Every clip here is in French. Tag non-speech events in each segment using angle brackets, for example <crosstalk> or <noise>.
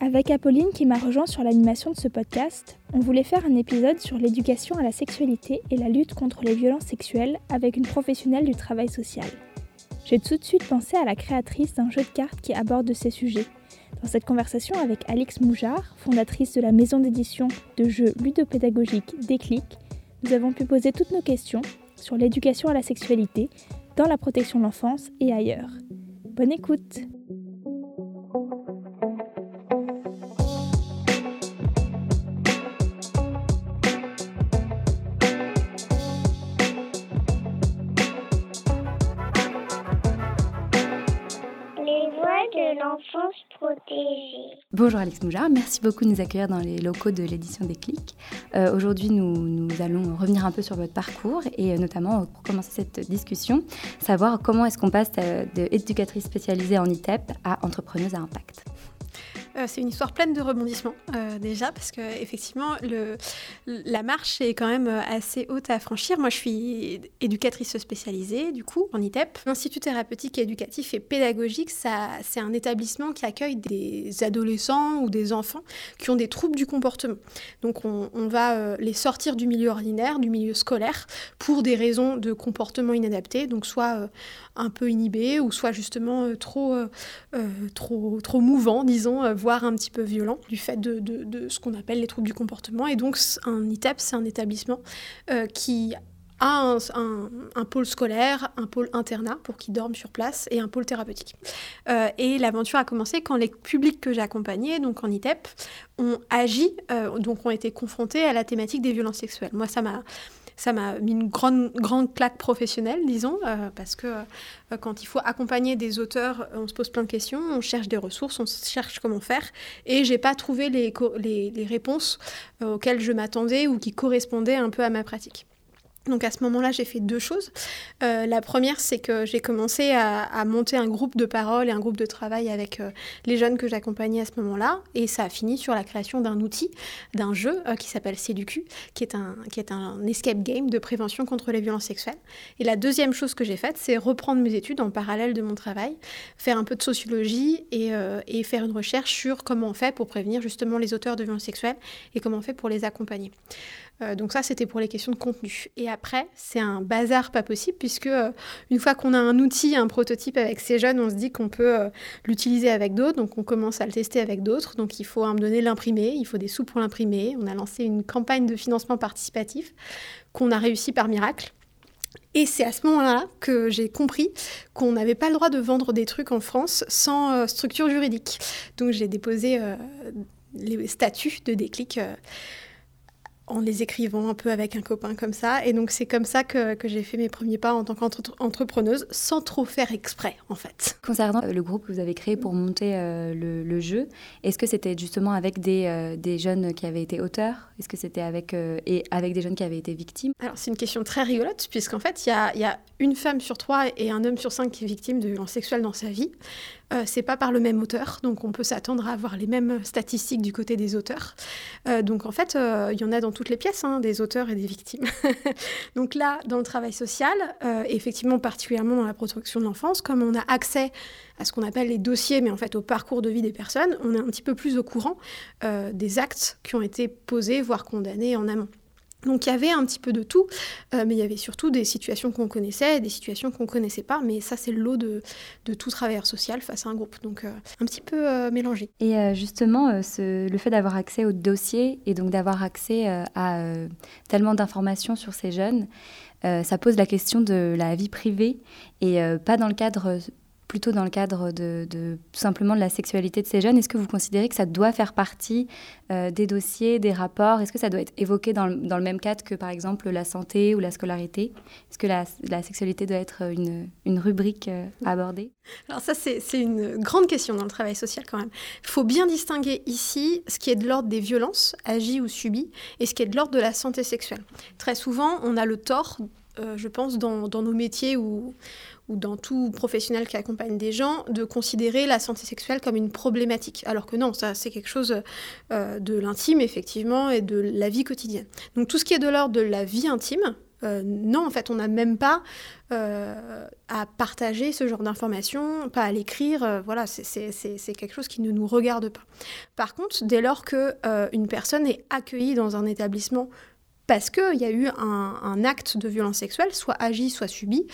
Avec Apolline qui m'a rejoint sur l'animation de ce podcast, on voulait faire un épisode sur l'éducation à la sexualité et la lutte contre les violences sexuelles avec une professionnelle du travail social. J'ai tout de suite pensé à la créatrice d'un jeu de cartes qui aborde ces sujets. Dans cette conversation avec Alix Moujard, fondatrice de la maison d'édition de jeux ludopédagogiques Déclic, nous avons pu poser toutes nos questions sur l'éducation à la sexualité dans la protection de l'enfance et ailleurs. Bonne écoute Bonjour Alex Moujard, merci beaucoup de nous accueillir dans les locaux de l'édition des Clics. Euh, aujourd'hui, nous, nous, allons revenir un peu sur votre parcours et euh, notamment pour commencer cette discussion, savoir comment est-ce qu'on passe euh, d'éducatrice spécialisée en ITEP à entrepreneuse à impact. Euh, c'est une histoire pleine de rebondissements euh, déjà parce que effectivement la marche est quand même euh, assez haute à franchir. Moi je suis éducatrice spécialisée du coup en ITEP. L'Institut thérapeutique éducatif et pédagogique, ça, c'est un établissement qui accueille des adolescents ou des enfants qui ont des troubles du comportement. Donc on, va les sortir du milieu ordinaire, du milieu scolaire pour des raisons de comportement inadapté, donc soit un peu inhibé ou soit justement trop, trop, trop mouvant, disons voire un petit peu violent du fait de, ce qu'on appelle les troubles du comportement. Et donc un ITEP, c'est un établissement euh, qui a un, un, pôle scolaire, un pôle internat pour qu'ils dorment sur place et un pôle thérapeutique. Euh, et l'aventure a commencé quand les publics que j'ai accompagnés, donc en ITEP, ont agi, euh, donc ont été confrontés à la thématique des violences sexuelles. Moi, ça m'a ça m'a mis une grande, grande claque professionnelle, disons, euh, parce que euh, quand il faut accompagner des auteurs, on se pose plein de questions, on cherche des ressources, on cherche comment faire, et j'ai pas trouvé les, les, les réponses euh, auxquelles je m'attendais ou qui correspondaient un peu à ma pratique. Donc à ce moment-là, j'ai fait deux choses. Euh, la première, c'est que j'ai commencé à, monter un groupe de parole et un groupe de travail avec euh, les jeunes que j'accompagnais à ce moment-là. Et ça a fini sur la création d'un outil, d'un jeu euh, qui s'appelle CEDUCU, qui est, un, qui est un escape game de prévention contre les violences sexuelles. Et la deuxième chose que j'ai faite, c'est reprendre mes études en parallèle de mon travail, faire un peu de sociologie et, et faire une recherche sur comment on fait pour prévenir justement les auteurs de violences sexuelles et comment on fait pour les accompagner. Euh, donc ça, c'était pour les questions de contenu. Et après, c'est un bazar pas possible, puisque euh, une fois qu'on a un outil, un prototype avec ces jeunes, on se dit qu'on peut euh, l'utiliser avec d'autres, donc on commence à le tester avec d'autres. Donc il faut à un moment donné l'imprimer, il faut des sous pour l'imprimer. On a lancé une campagne de financement participatif qu'on a réussi par miracle. Et c'est à ce moment-là que j'ai compris qu'on n'avait pas le droit de vendre des trucs en France sans structure juridique. Donc j'ai déposé les statuts de déclic en les écrivant un peu avec un copain comme ça. Et donc c'est comme ça que, que j'ai fait mes premiers pas en tant qu'entrepreneuse, sans trop faire exprès en fait. Concernant euh, le groupe que vous avez créé pour monter euh, le, jeu, est-ce que c'était justement avec des, euh, des, jeunes qui avaient été auteurs? Est-ce que c'était avec, et avec des jeunes qui avaient été victimes? Alors c'est une question très rigolote, puisqu'en fait il y a, y a, une femme sur trois et un homme sur cinq qui est victime de violences sexuelles dans sa vie. Euh, c'est pas par le même auteur, donc on peut s'attendre à avoir les mêmes statistiques du côté des auteurs. Euh, donc en fait, euh, il y en a dans toutes les pièces, hein, des auteurs et des victimes. <laughs> donc là, dans le travail social, effectivement particulièrement dans la protection de l'enfance, comme on a accès à ce qu'on appelle les dossiers, mais en fait au parcours de vie des personnes, on est un petit peu plus au courant des actes qui ont été posés, voire condamnés en amont. Donc il y avait un petit peu de tout, euh, mais il y avait surtout des situations qu'on connaissait des situations qu'on connaissait pas. Mais ça, c'est le lot de, tout travailleur social face à un groupe. Donc euh, un petit peu euh, mélangé. Et justement, le fait d'avoir accès au dossier et donc d'avoir accès à tellement d'informations sur ces jeunes, ça pose la question de la vie privée et pas dans le cadre plutôt dans le cadre de, tout simplement de la sexualité de ces jeunes. Est-ce que vous considérez que ça doit faire partie euh, des dossiers, des rapports? Est-ce que ça doit être évoqué dans le, dans le, même cadre que par exemple la santé ou la scolarité? Est-ce que la, la, sexualité doit être une, une rubrique euh, abordée? Alors ça, c'est une grande question dans le travail social quand même. Il faut bien distinguer ici ce qui est de l'ordre des violences agies ou subies et ce qui est de l'ordre de la santé sexuelle. Très souvent, on a le tort, euh, je pense, dans, nos métiers ou dans tout professionnel qui accompagne des gens, de considérer la santé sexuelle comme une problématique. Alors que non, ça c'est quelque chose euh, de l'intime, effectivement, et de la vie quotidienne. Donc tout ce qui est de l'ordre de la vie intime, non, en fait, on n'a même pas à partager ce genre d'informations, pas à l'écrire. voilà, c'est quelque chose qui ne nous regarde pas. Par contre, dès lors que une personne est accueillie dans un établissement parce qu'il y a eu un, acte de violence sexuelle, soit agi, soit subi.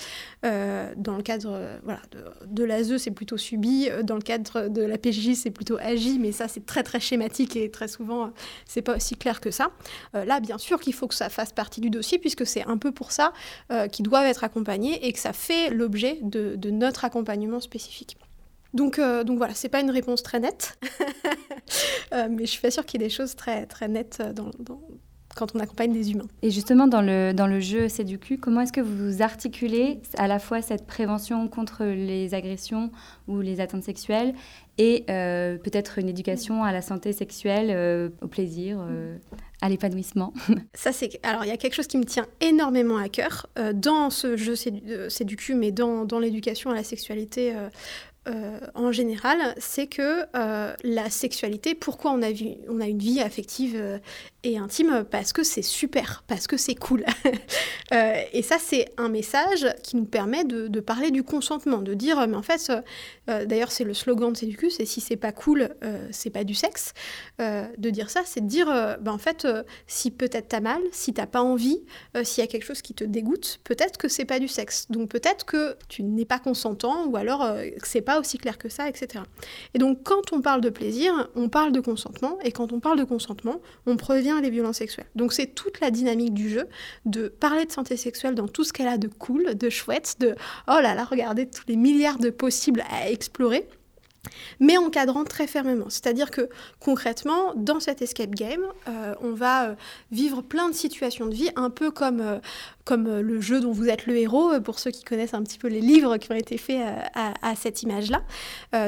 Euh, dans le cadre euh, voilà, de, l'ASE, c'est plutôt subi. Euh, dans le cadre de la PJJ, c'est plutôt agi, mais ça, c'est très, très schématique et très souvent, c'est pas aussi clair que ça. là, bien sûr qu'il faut que ça fasse partie du dossier, puisque c'est un peu pour ça qu'ils doivent être accompagnés et que ça fait l'objet de, notre accompagnement spécifique. Donc, donc voilà, c'est pas une réponse très nette, <laughs> mais je suis pas sûre qu'il y ait des choses très, très nettes dans, dans quand on accompagne des humains. Et justement, dans le, dans le jeu Séducu, comment est-ce que vous articulez à la fois cette prévention contre les agressions ou les atteintes sexuelles et euh, peut-être une éducation à la santé sexuelle, euh, au plaisir, euh, à l'épanouissement? <laughs> Ça, c'est. Alors, il y a quelque chose qui me tient énormément à cœur dans ce jeu Séducu, mais dans, dans l'éducation à la sexualité euh, en général, c'est que euh, la sexualité, pourquoi on a, une vie affective euh, et intime? Parce que c'est super, parce que c'est cool. <laughs> et ça, c'est un message qui nous permet de, parler du consentement, de dire, mais en fait, d'ailleurs, c'est le slogan de Séducu, c'est si c'est pas cool, c'est pas du sexe. de dire ça, c'est de dire, ben, en fait, si peut-être t'as mal, si t'as pas envie, s'il y a quelque chose qui te dégoûte, peut-être que c'est pas du sexe. Donc peut-être que tu n'es pas consentant ou alors que c'est pas aussi clair que ça, etc. Et donc quand on parle de plaisir, on parle de consentement, et quand on parle de consentement, on prévient les violences sexuelles. Donc c'est toute la dynamique du jeu de parler de santé sexuelle dans tout ce qu'elle a de cool, de chouette, de oh là là, regardez tous les milliards de possibles à explorer mais encadrant très fermement. C'est-à-dire que concrètement, dans cet escape game, euh, on va euh, vivre plein de situations de vie, un peu comme, euh, comme le jeu dont vous êtes le héros, pour ceux qui connaissent un petit peu les livres qui ont été faits à, cette image-là.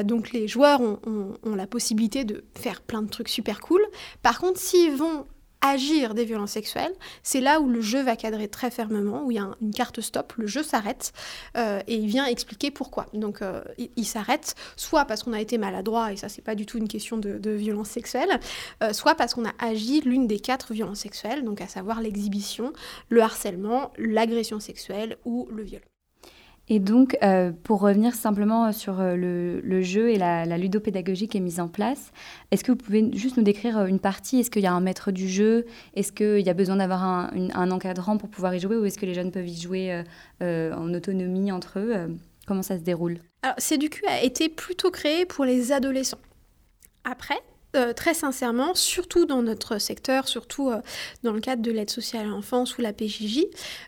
donc les joueurs ont, ont, la possibilité de faire plein de trucs super cool. Par contre, s'ils vont agir des violences sexuelles, c'est là où le jeu va cadrer très fermement, où il y a une carte stop, le jeu s'arrête euh, et il vient expliquer pourquoi. Donc euh, il, s'arrête soit parce qu'on a été maladroit, et ça c'est pas du tout une question de, violence sexuelle, euh, soit parce qu'on a agi l'une des quatre violences sexuelles, donc à savoir l'exhibition, le harcèlement, l'agression sexuelle ou le viol. Et donc, euh, pour revenir simplement sur euh, le, jeu et la, ludopédagogie qui est mise en place, est-ce que vous pouvez juste nous décrire euh, une partie? Est-ce qu'il y a un maître du jeu? Est-ce qu'il y a besoin d'avoir un, encadrant pour pouvoir y jouer? Ou est-ce que les jeunes peuvent y jouer en autonomie entre eux? Comment ça se déroule? Alors, CEDUQ a été plutôt créé pour les adolescents. Après, euh, très sincèrement, surtout dans notre secteur, surtout euh, dans le cadre de l'aide sociale à l'enfance ou la PJJ,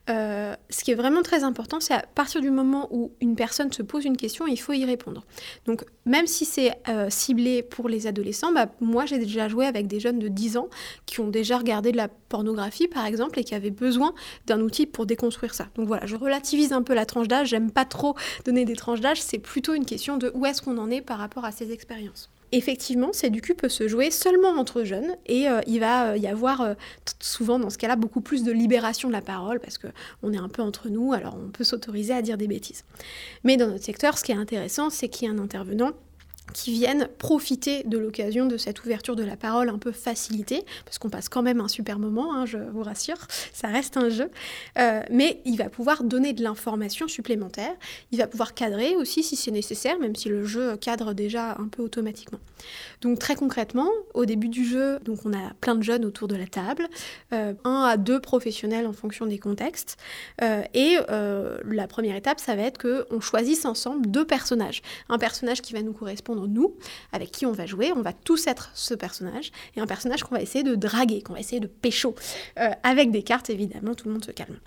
euh, ce qui est vraiment très important, c'est à partir du moment où une personne se pose une question, il faut y répondre. Donc, même si c'est ciblé pour les adolescents, bah, moi j'ai déjà joué avec des jeunes de 10 ans qui ont déjà regardé de la pornographie, par exemple, et qui avaient besoin d'un outil pour déconstruire ça. Donc voilà, je relativise un peu la tranche d'âge, j'aime pas trop donner des tranches d'âge, c'est plutôt une question de où est-ce qu'on en est par rapport à ces expériences. Effectivement, c'est du cul peut se jouer seulement entre jeunes et euh, il va euh, y avoir euh, souvent dans ce cas-là beaucoup plus de libération de la parole parce que on est un peu entre nous, alors on peut s'autoriser à dire des bêtises. Mais dans notre secteur, ce qui est intéressant, c'est qu'il y a un intervenant qui viennent profiter de l'occasion de cette ouverture de la parole un peu facilitée, parce qu'on passe quand même un super moment, hein, je vous rassure, <laughs> ça reste un jeu, euh, mais il va pouvoir donner de l'information supplémentaire, il va pouvoir cadrer aussi si c'est nécessaire, même si le jeu cadre déjà un peu automatiquement. Donc très concrètement, au début du jeu, donc on a plein de jeunes autour de la table, euh, un à deux professionnels en fonction des contextes, euh, et la première étape, ça va être qu'on choisisse ensemble deux personnages, un personnage qui va nous correspondre nous, avec qui on va jouer. On va tous être ce personnage, et un personnage qu'on va essayer de draguer, qu'on va essayer de pécho, euh, avec des cartes évidemment, tout le monde se calme.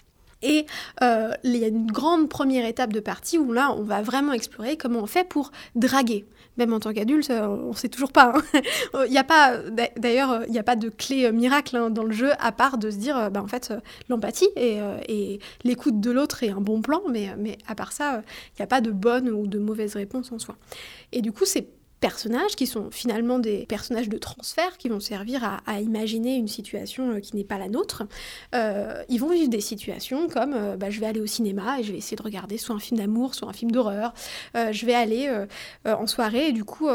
Et euh, il y a une grande première étape de partie où là, on va vraiment explorer comment on fait pour draguer. Même en tant qu'adulte, euh, on ne sait toujours pas. Hein. <laughs> il n'y a pas, d'ailleurs, il n'y a pas de clé miracle hein, dans le jeu à part de se dire, bah, en fait, l'empathie et, et l'écoute de l'autre est un bon plan, mais, mais à part ça, il n'y a pas de bonne ou de mauvaise réponse en soi. Et du coup, c'est personnages qui sont finalement des personnages de transfert qui vont servir à, imaginer une situation euh, qui n'est pas la nôtre. Euh, ils vont vivre des situations comme euh, bah, je vais aller au cinéma et je vais essayer de regarder soit un film d'amour, soit un film d'horreur. je vais aller en soirée et du coup,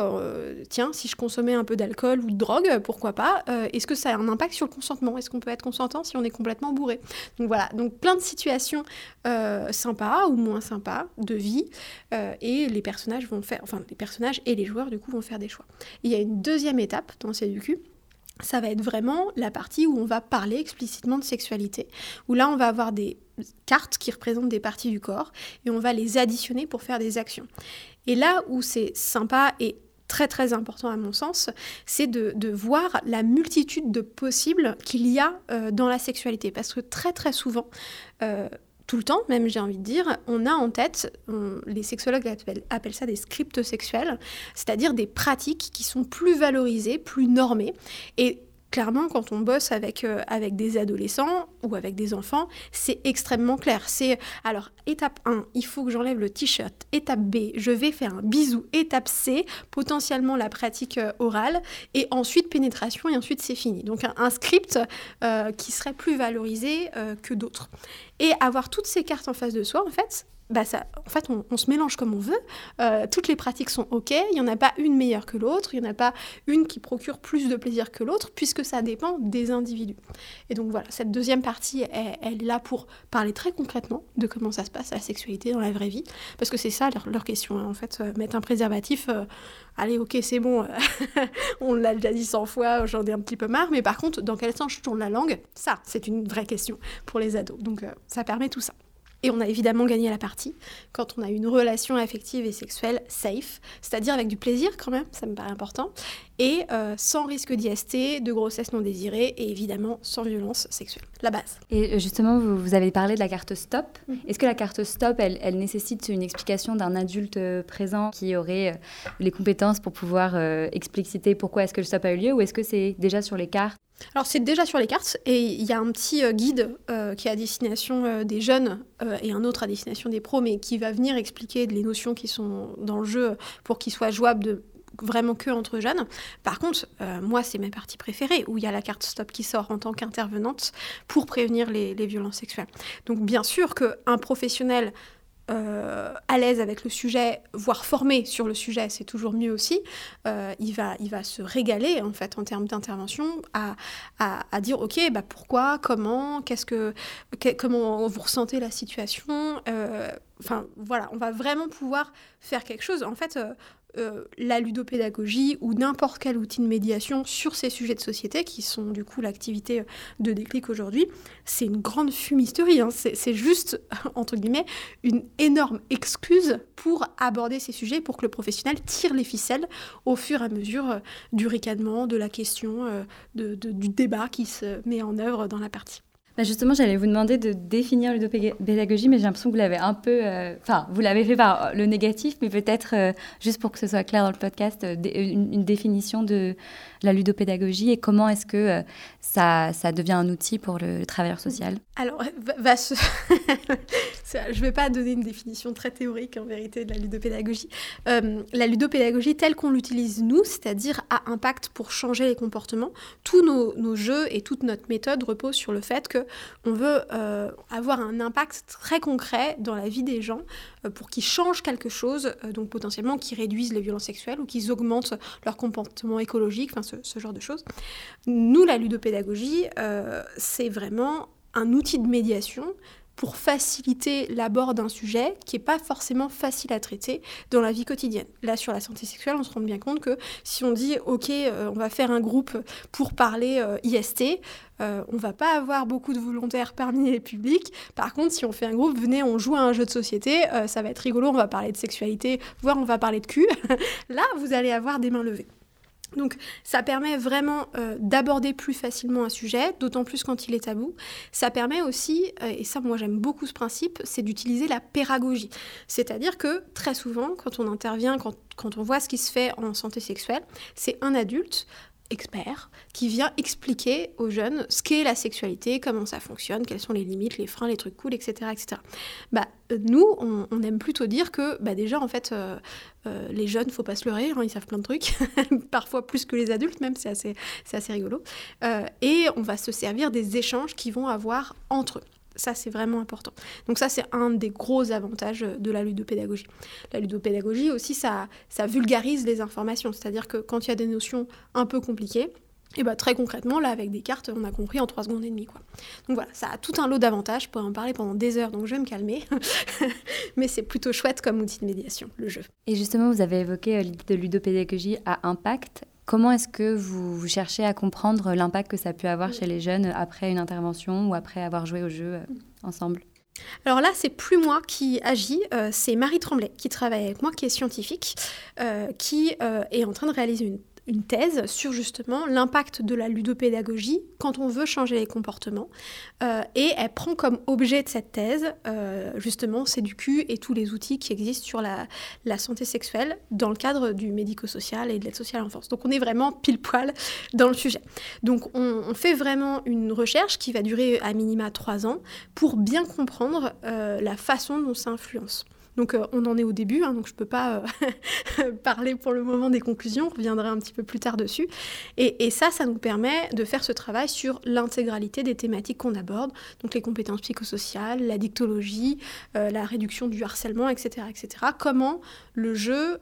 tiens, si je consommais un peu d'alcool ou de drogue, pourquoi pas Est-ce que ça a un impact sur le consentement? Est-ce qu'on peut être consentant si on est complètement bourré? Donc voilà, donc plein de situations sympas ou moins sympas de vie et les personnages vont faire, enfin les personnages et les joueurs du coup vont faire des choix. il y a une deuxième étape dans CDQ, ça va être vraiment la partie où on va parler explicitement de sexualité, où là on va avoir des cartes qui représentent des parties du corps et on va les additionner pour faire des actions. Et là où c'est sympa et très très important à mon sens, c'est de, voir la multitude de possibles qu'il y a euh, dans la sexualité. Parce que très très souvent, euh, tout le temps, même j'ai envie de dire, on a en tête, les sexologues appellent, ça des scripts sexuels, c'est-à-dire des pratiques qui sont plus valorisées, plus normées. Et clairement, quand on bosse avec, euh, avec des adolescents ou avec des enfants, c'est extrêmement clair. C'est alors, étape 1, il faut que j'enlève le t-shirt. Étape B, je vais faire un bisou. Étape C, potentiellement la pratique euh, orale. Et ensuite, pénétration, et ensuite, c'est fini. Donc, un, script euh, qui serait plus valorisé que d'autres. Et avoir toutes ces cartes en face de soi, en fait, bah en fait, on, se mélange comme on veut. Euh, toutes les pratiques sont OK. Il n'y en a pas une meilleure que l'autre. Il n'y en a pas une qui procure plus de plaisir que l'autre, puisque ça dépend des individus. Et donc voilà, cette deuxième partie, elle, est là pour parler très concrètement de comment ça se passe, la sexualité dans la vraie vie. Parce que c'est ça leur, question. Hein. En fait, euh, mettre un préservatif, euh, allez, OK, c'est bon, <laughs> on l'a déjà dit 100 fois, j'en ai un petit peu marre. Mais par contre, dans quel sens je tourne la langue? Ça, c'est une vraie question pour les ados. Donc ça permet tout ça. Et on a évidemment gagné la partie quand on a une relation affective et sexuelle safe, c'est-à-dire avec du plaisir quand même, ça me paraît important, et euh, sans risque d'IST, de grossesse non désirée, et évidemment sans violence sexuelle. La base. Et euh, justement, vous, avez parlé de la carte stop. Mhm. Est-ce que la carte stop, elle, nécessite une explication d'un adulte euh, présent qui aurait les compétences pour pouvoir expliciter pourquoi est-ce que le stop a eu lieu, ou est-ce que c'est déjà sur les cartes alors c'est déjà sur les cartes et il y a un petit euh, guide euh, qui est à destination euh, des jeunes et un autre à destination des pros, mais qui va venir expliquer les notions qui sont dans le jeu pour qu'il soit jouable vraiment que entre jeunes. Par contre, moi, c'est ma partie préférée, où il y a la carte stop qui sort en tant qu'intervenante pour prévenir les, les, violences sexuelles. Donc bien sûr qu'un professionnel euh, à l'aise avec le sujet, voire formé sur le sujet, c'est toujours mieux aussi, euh, il, va, il va se régaler en fait en termes d'intervention à, à, dire ok bah pourquoi, comment, qu'est-ce que, comment vous ressentez la situation. Euh, enfin voilà, on va vraiment pouvoir faire quelque chose. En fait, euh, la ludopédagogie ou n'importe quel outil de médiation sur ces sujets de société, qui sont du coup l'activité de déclic aujourd'hui, c'est une grande fumisterie. Hein. C'est juste, <laughs> entre guillemets, une énorme excuse pour aborder ces sujets, pour que le professionnel tire les ficelles au fur et à mesure euh, du ricanement, de la question, euh, du débat qui se met en œuvre dans la partie. Bah, justement, j'allais vous demander de définir l'udopédagogie, mais j'ai l'impression que vous l'avez un peu. Euh, enfin, vous l'avez fait par le négatif, mais peut-être, euh, juste pour que ce soit clair dans le podcast, euh, une, définition de la ludopédagogie et comment est-ce que ça, ça, devient un outil pour le, travailleur social Alors, <laughs> je ne vais pas donner une définition très théorique, en vérité, de la ludopédagogie. la ludopédagogie, telle qu'on l'utilise nous, c'est-à-dire à impact pour changer les comportements, tous nos, nos jeux et toute notre méthode reposent sur le fait que on veut euh, avoir un impact très concret dans la vie des gens euh, pour qu'ils changent quelque chose, euh, donc potentiellement qu'ils réduisent les violences sexuelles ou qu'ils augmentent leur comportement écologique, enfin ce, genre de choses. Nous, la ludopédagogie, c'est vraiment un outil de médiation pour faciliter l'abord d'un sujet qui n'est pas forcément facile à traiter dans la vie quotidienne. Là, sur la santé sexuelle, on se rend bien compte que si on dit, OK, euh, on va faire un groupe pour parler euh, IST, euh, on va pas avoir beaucoup de volontaires parmi les publics. Par contre, si on fait un groupe, venez, on joue à un jeu de société, ça va être rigolo, on va parler de sexualité, voire on va parler de cul. <laughs> Là, vous allez avoir des mains levées. Donc ça permet vraiment euh, d'aborder plus facilement un sujet, d'autant plus quand il est tabou. Ça permet aussi, euh, et ça moi j'aime beaucoup ce principe, c'est d'utiliser la pédagogie. C'est-à-dire que très souvent, quand on intervient, quand, quand, on voit ce qui se fait en santé sexuelle, c'est un adulte expert qui vient expliquer aux jeunes ce qu'est la sexualité, comment ça fonctionne, quelles sont les limites, les freins, les trucs cool, etc. etc. Bah, nous, on, aime plutôt dire que bah, déjà, en fait, euh, euh, les jeunes, faut pas se leurrer, hein, ils savent plein de trucs, <laughs> parfois plus que les adultes même, c'est assez, assez rigolo. Euh, et on va se servir des échanges qu'ils vont avoir entre eux. Ça, c'est vraiment important. Donc ça, c'est un des gros avantages de la ludopédagogie. La ludopédagogie aussi, ça, ça vulgarise les informations. C'est-à-dire que quand il y a des notions un peu compliquées, et bah, très concrètement, là, avec des cartes, on a compris en 3 secondes et demie. Quoi. Donc voilà, ça a tout un lot d'avantages. Je pourrais en parler pendant des heures, donc je vais me calmer. <laughs> Mais c'est plutôt chouette comme outil de médiation, le jeu. Et justement, vous avez évoqué euh, l'idée de ludopédagogie à impact. Comment est-ce que vous, cherchez à comprendre l'impact que ça pu avoir chez les jeunes après une intervention ou après avoir joué au jeu euh, ensemble? Alors là, c'est plus moi qui agis, euh, c'est Marie Tremblay qui travaille avec moi, qui est scientifique, euh, qui est en train de réaliser une une thèse sur justement l'impact de la ludopédagogie quand on veut changer les comportements. Euh, et elle prend comme objet de cette thèse euh, justement CEDUCU et tous les outils qui existent sur la, santé sexuelle dans le cadre du médico-social et de l'aide sociale à l'enfance. Donc on est vraiment pile poil dans le sujet. Donc on, fait vraiment une recherche qui va durer à minima trois ans pour bien comprendre euh, la façon dont ça influence. Donc euh, on en est au début, hein, donc je ne peux pas euh, <laughs> parler pour le moment des conclusions, on reviendra un petit peu plus tard dessus. Et, ça, ça nous permet de faire ce travail sur l'intégralité des thématiques qu'on aborde, donc les compétences psychosociales, la dictologie, euh, la réduction du harcèlement, etc. etc. Comment le jeu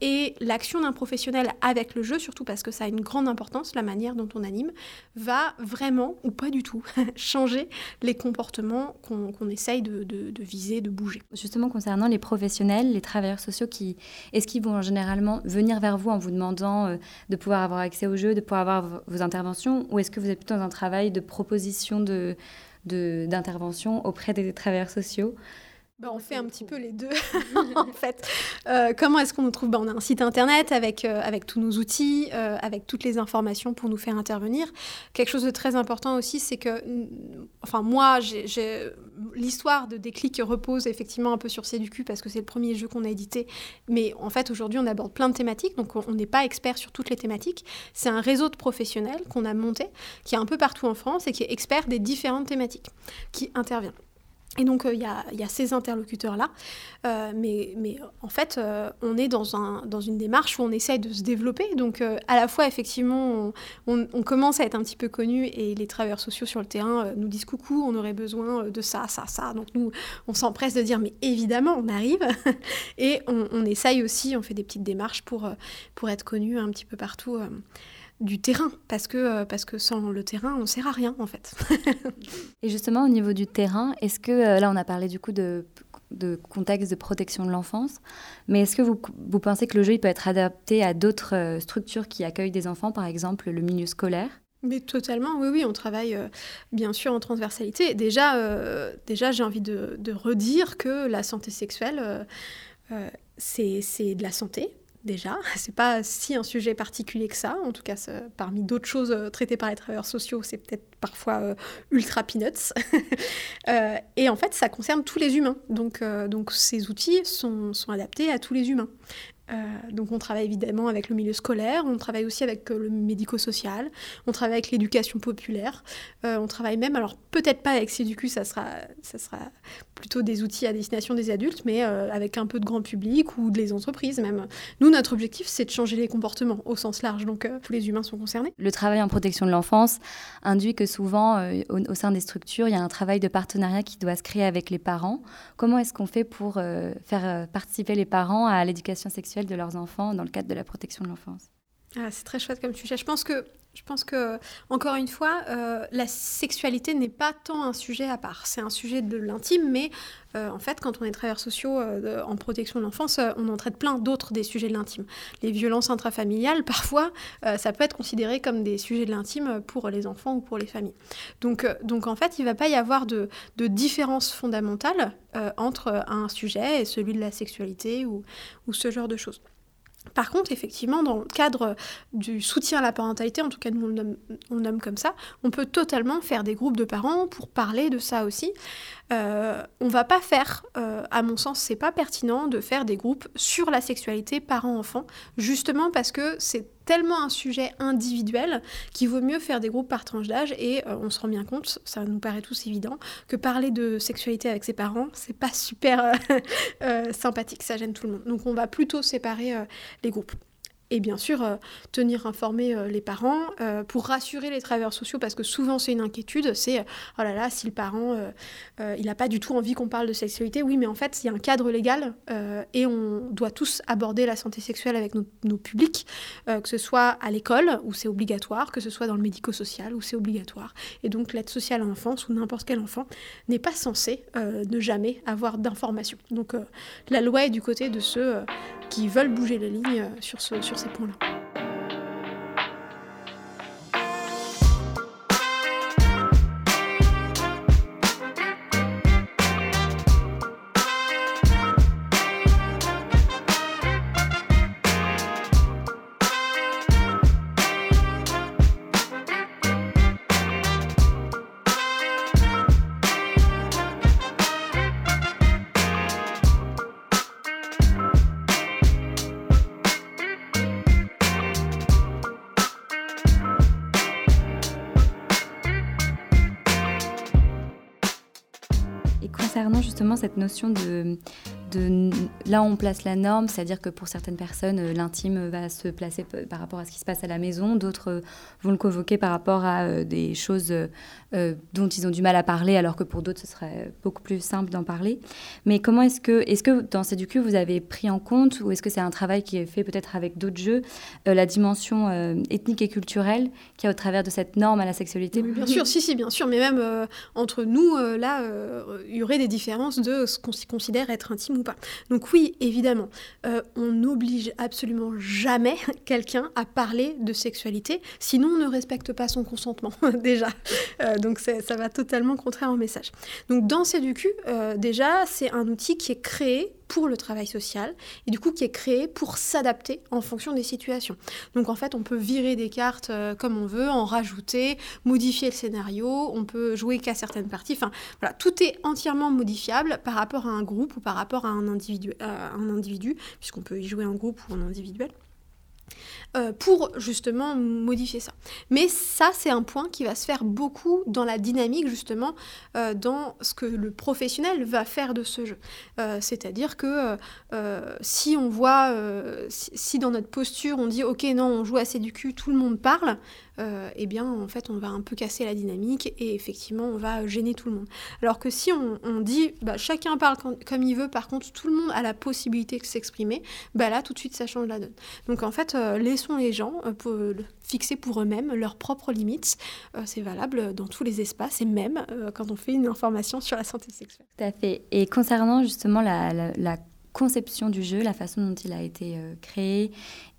et l'action d'un professionnel avec le jeu, surtout parce que ça a une grande importance, la manière dont on anime, va vraiment, ou pas du tout, <laughs> changer les comportements qu'on essaye de, de viser, de bouger. Justement, concernant les professionnels, les travailleurs sociaux qui est-ce qu'ils vont généralement venir vers vous en vous demandant euh, de pouvoir avoir accès au jeu, de pouvoir avoir vos interventions, ou est-ce que vous êtes plutôt dans un travail de proposition d'intervention auprès des travailleurs sociaux? Bah, on fait un petit peu les deux, <laughs> <laughs> en fait. Euh, comment est-ce qu'on nous trouve bah, On a un site internet avec, euh, avec tous nos outils, euh, avec toutes les informations pour nous faire intervenir. Quelque chose de très important aussi, c'est que, enfin, moi, l'histoire de Déclic repose effectivement un peu sur CDQ parce que c'est le premier jeu qu'on a édité. Mais en fait, aujourd'hui, on aborde plein de thématiques, donc on n'est pas expert sur toutes les thématiques. C'est un réseau de professionnels qu'on a monté, qui est un peu partout en France et qui est expert des différentes thématiques, qui intervient. Et donc, euh, il y, a, ces interlocuteurs-là. Euh, mais, en fait, euh, on est dans une démarche où on essaye de se développer. Donc, à la fois, effectivement, on, commence à être un petit peu connu et les travailleurs sociaux sur le terrain nous disent coucou, on aurait besoin de ça, ça, ça. Donc, nous, on s'empresse de dire, mais évidemment, on arrive. <laughs> et on, on, essaye aussi, on fait des petites démarches pour, pour être connu un petit peu partout du terrain, parce que, euh, parce que sans le terrain, on ne sert à rien en fait. <laughs> et justement, au niveau du terrain, est-ce que, euh, là on a parlé du coup de, de contexte de protection de l'enfance, mais est-ce que vous, vous, pensez que le jeu il peut être adapté à d'autres euh, structures qui accueillent des enfants, par exemple le milieu scolaire? Mais totalement, oui, oui, on travaille bien sûr en transversalité. Déjà, déjà j'ai envie de, de, redire que la santé sexuelle, c'est de la santé, déjà. <laughs> C'est pas si un sujet particulier que ça. En tout cas, parmi d'autres choses euh, traitées par les travailleurs sociaux, c'est peut-être parfois euh, ultra peanuts. <laughs> Euh, et en fait, ça concerne tous les humains. Donc, ces outils sont, sont adaptés à tous les humains. Euh, donc on travaille évidemment avec le milieu scolaire, on travaille aussi avec euh, le médico-social, on travaille avec l'éducation populaire, euh, on travaille même, alors peut-être pas avec CEDUCU, ça sera, ça sera plutôt des outils à destination des adultes, mais avec un peu de grand public ou des entreprises même. Nous, notre objectif, c'est de changer les comportements au sens large, donc tous les humains sont concernés. Le travail en protection de l'enfance induit que souvent, au, sein des structures, il y a un travail de partenariat qui doit se créer avec les parents. Comment est-ce qu'on fait pour faire participer les parents à l'éducation sexuelle? De leurs enfants dans le cadre de la protection de l'enfance. Ah, c'est très chouette comme sujet. Je pense que, je pense que encore une fois, euh, la sexualité n'est pas tant un sujet à part. C'est un sujet de l'intime, mais euh, en fait, quand on est travailleurs sociaux euh, en protection de l'enfance, on en traite plein d'autres des sujets de l'intime. Les violences intrafamiliales, <laughs> parfois, ça peut être considéré comme des sujets de l'intime pour les enfants ou pour les familles. Donc, donc en fait, il ne va pas y avoir de, différence fondamentale entre un sujet et celui de la sexualité ou ce genre de choses. Par contre, effectivement, dans le cadre du soutien à la parentalité, en tout cas nous on le nomme, comme ça, on peut totalement faire des groupes de parents pour parler de ça aussi. Euh, on va pas faire, à mon sens, c'est pas pertinent de faire des groupes sur la sexualité parents-enfants, justement parce que c'est tellement un sujet individuel qu'il vaut mieux faire des groupes par tranche d'âge et on se rend bien compte, ça nous paraît tous évident, que parler de sexualité avec ses parents, c'est pas super <laughs> sympathique, ça gêne tout le monde. Donc on va plutôt séparer les groupes et bien sûr euh, tenir informés euh, les parents euh, pour rassurer les travailleurs sociaux parce que souvent c'est une inquiétude c'est oh là là si le parent il n'a pas du tout envie qu'on parle de sexualité oui mais en fait il y a un cadre légal et on doit tous aborder la santé sexuelle avec nos, publics que ce soit à l'école où c'est obligatoire que ce soit dans le médico-social où c'est obligatoire. Et donc l'aide sociale à l'enfance ou n'importe quel enfant n'est pas censé ne jamais avoir d'informations. Donc la loi est du côté de ceux qui veulent bouger les lignes sur ce sur ces points-là. Cette notion de, là on place la norme, c'est-à-dire que pour certaines personnes, euh, l'intime va se placer par rapport à ce qui se passe à la maison, d'autres euh, vont le convoquer par rapport à euh, des choses dont ils ont du mal à parler, alors que pour d'autres ce serait beaucoup plus simple d'en parler. Mais comment est-ce que, est-ce que dans CEDUQ vous avez pris en compte, ou est-ce que c'est un travail qui est fait peut-être avec d'autres jeux, la dimension ethnique et culturelle qui a au travers de cette norme à la sexualité? Bien sûr, si, si, bien sûr, mais même entre nous, là, il y aurait des différences de ce qu'on considère être intime ou Donc oui, évidemment, euh, on n'oblige absolument jamais <laughs> quelqu'un à parler de sexualité, sinon on ne respecte pas son consentement <laughs> déjà. Euh, donc ça va totalement contraire au message. Donc dans CEDUQ, euh, déjà, c'est un outil qui est créé pour le travail social et du coup qui est créé pour s'adapter en fonction des situations. Donc en fait, on peut virer des cartes euh, comme on veut, en rajouter, modifier le scénario, on peut jouer qu'à certaines parties. Enfin voilà, tout est entièrement modifiable par rapport à un groupe ou par rapport à un individu, à un individu puisqu'on peut y jouer en groupe ou en individuel. Euh, pour justement modifier ça. Mais ça, c'est un point qui va se faire beaucoup dans la dynamique, justement, euh, dans ce que le professionnel va faire de ce jeu. Euh, c'est-à-dire que si on voit, si, dans notre posture, on dit, ok, non, on joue assez du cul, tout le monde parle, eh bien, en fait, on va un peu casser la dynamique et effectivement, on va gêner tout le monde. Alors que si on, dit, bah, chacun parle comme il veut, par contre, tout le monde a la possibilité de s'exprimer, bah là, tout de suite, ça change la donne. Donc, en fait, euh, les gens euh, pour, fixer pour eux-mêmes leurs propres limites. c'est valable dans tous les espaces et même quand on fait une information sur la santé sexuelle. Tout à fait. Et concernant justement la conception du jeu, la façon dont il a été euh, créé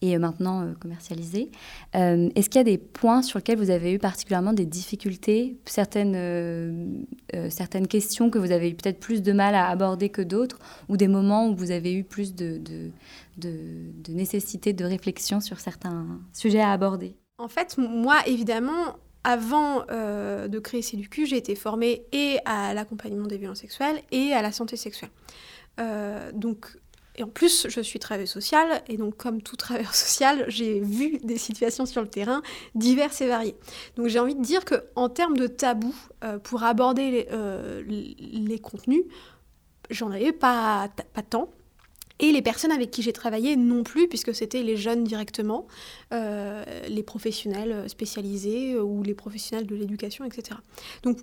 et euh, maintenant euh, commercialisé. Est-ce qu'il y a des points sur lesquels vous avez eu particulièrement des difficultés, certaines, certaines questions que vous avez eu peut-être plus de mal à aborder que d'autres, ou des moments où vous avez eu plus de, de, de nécessité de réflexion sur certains sujets à aborder? En fait, moi, évidemment, avant de créer CEDUQ, j'ai été formée et à l'accompagnement des violences sexuelles et à la santé sexuelle. Euh, donc, et en plus, je suis travailleuse sociale, et donc comme tout travailleur <laughs> social, j'ai vu des situations sur le terrain diverses et variées. Donc j'ai envie de dire qu'en termes de tabou, euh, pour aborder les, euh, les contenus, j'en avais pas tant. Et les personnes avec qui j'ai travaillé non plus, puisque c'était les jeunes directement, les professionnels spécialisés ou les professionnels de l'éducation, etc. Donc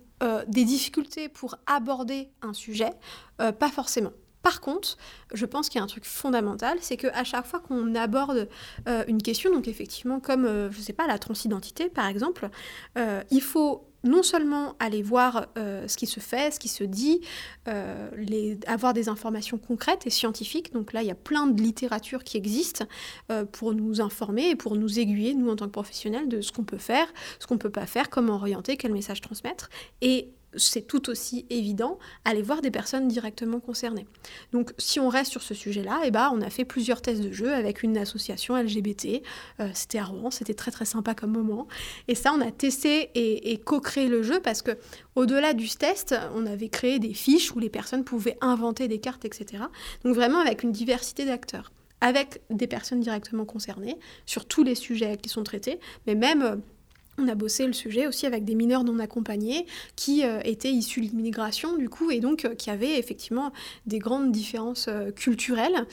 des difficultés pour aborder un sujet, pas forcément. Par contre, je pense qu'il y a un truc fondamental, c'est qu'à chaque fois qu'on aborde euh, une question, donc effectivement comme, euh, je ne sais pas, la transidentité par exemple, euh, il faut non seulement aller voir ce qui se fait, ce qui se dit, avoir des informations concrètes et scientifiques. Donc là, il y a plein de littérature qui existe pour nous informer et pour nous aiguiller, nous en tant que professionnels, de ce qu'on peut faire, ce qu'on ne peut pas faire, comment orienter, quel message transmettre. Et c'est tout aussi évident, aller voir des personnes directement concernées. Donc si on reste sur ce sujet-là, eh ben, on a fait plusieurs tests de jeu avec une association LGBT. Euh, c'était à Rouen, c'était très très sympa comme moment. Et ça, on a testé et, co-créé le jeu parce que au-delà du test, on avait créé des fiches où les personnes pouvaient inventer des cartes, etc. Donc vraiment avec une diversité d'acteurs avec des personnes directement concernées sur tous les sujets qui sont traités, mais même euh, on a bossé le sujet aussi avec des mineurs non accompagnés qui euh, étaient issus de l'immigration du coup et donc euh, qui avaient effectivement des grandes différences euh, culturelles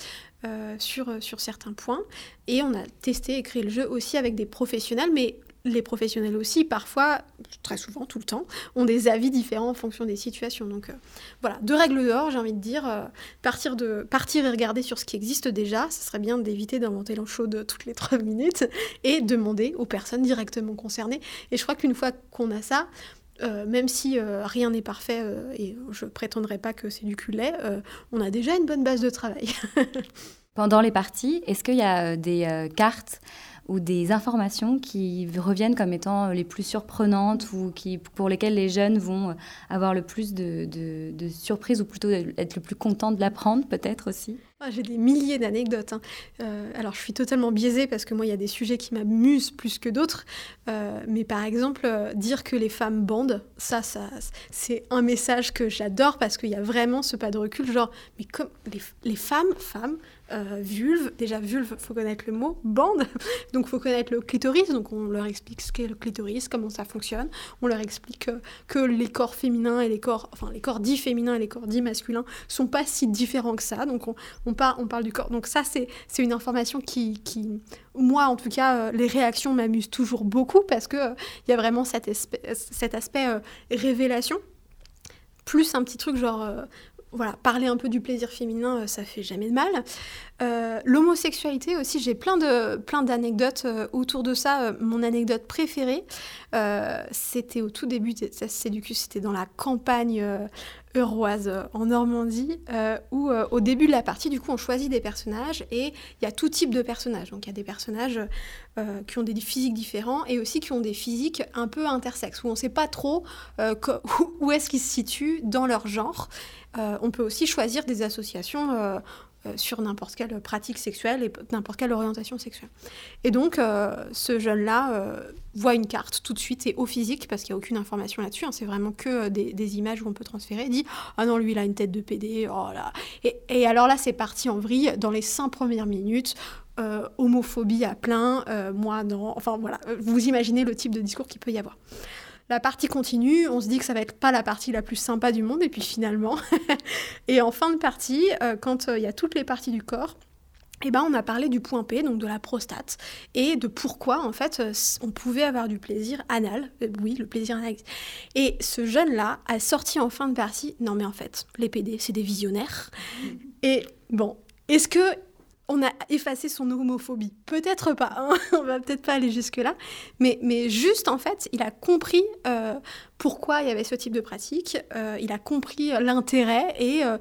sur, certains points. Et on a testé et créé le jeu aussi avec des professionnels, mais les professionnels aussi, parfois, très souvent, tout le temps, ont des avis différents en fonction des situations. Donc euh, voilà, deux règles d'or, j'ai envie de dire. Euh, partir, de, partir et regarder sur ce qui existe déjà, ce serait bien d'éviter d'inventer l'eau chaude toutes les trois <laughs> minutes et demander aux personnes directement concernées. Et je crois qu'une fois qu'on a ça, euh, même si rien n'est parfait et je prétendrai pas que c'est du culé, on a déjà une bonne base de travail. <laughs> Pendant les parties, est-ce qu'il y a des cartes ou des informations qui reviennent comme étant les plus surprenantes ou qui, pour lesquelles les jeunes vont avoir le plus de, surprises ou plutôt être le plus contents de l'apprendre peut-être aussi ah, J'ai des milliers d'anecdotes. Hein. Euh, alors je suis totalement biaisée parce que moi il y a des sujets qui m'amusent plus que d'autres. Euh, mais par exemple, euh, dire que les femmes bandent, ça, ça c'est un message que j'adore parce qu'il y a vraiment ce pas de recul. Genre, mais comme les, les femmes, femmes, euh, vulve. Déjà, vulve, faut connaître le mot. Bande, <laughs> donc faut connaître le clitoris. Donc on leur explique ce qu'est le clitoris, comment ça fonctionne. On leur explique que, les corps féminins et les corps, enfin les corps dits féminins et les corps dits masculins sont pas si différents que ça. Donc on, on, on parle du corps. Donc ça, c'est une information qui, qui, moi en tout cas, euh, les réactions m'amusent toujours beaucoup parce que euh, il y a vraiment cet, cet aspect révélation plus un petit truc genre voilà, parler un peu du plaisir féminin, euh, ça fait jamais de mal. Euh, l'homosexualité aussi, j'ai plein d'anecdotes euh, autour de ça. mon anecdote préférée, c'était au tout début de cette séduction, c'était dans la campagne Euroise en Normandie, où au début de la partie, du coup, on choisit des personnages et il y a tout type de personnages. Donc il y a des personnages qui ont des physiques différents et aussi qui ont des physiques un peu intersexes, où on ne sait pas trop <laughs> où est-ce qu'ils se situent dans leur genre. Euh, on peut aussi choisir des associations euh, euh, sur n'importe quelle pratique sexuelle et n'importe quelle orientation sexuelle. Et donc, ce jeune-là voit une carte tout de suite et au physique, parce qu'il n'y a aucune information là-dessus, hein, c'est vraiment que des, images où on peut transférer, dit Ah non, lui, il a une tête de PD, oh là. Et, alors là, c'est parti en vrille dans les cinq premières minutes. homophobie à plein, moi non, enfin voilà, vous imaginez le type de discours qu'il peut y avoir. La partie continue, on se dit que ça va être pas la partie la plus sympa du monde, et puis finalement, <laughs> et en fin de partie, euh, quand euh, il y a toutes les parties du corps, eh ben, on a parlé du point P, donc de la prostate, et de pourquoi, en fait, euh, on pouvait avoir du plaisir anal. oui, le plaisir anal. Et ce jeune-là a sorti en fin de partie, non mais en fait, les PD, c'est des visionnaires. Et bon, est-ce que on a effacé son homophobie. Peut-être pas, hein <laughs> on va peut-être pas aller jusque-là, mais, juste en fait, il a compris euh, pourquoi il y avait ce type de pratique, euh, il a compris l'intérêt et euh,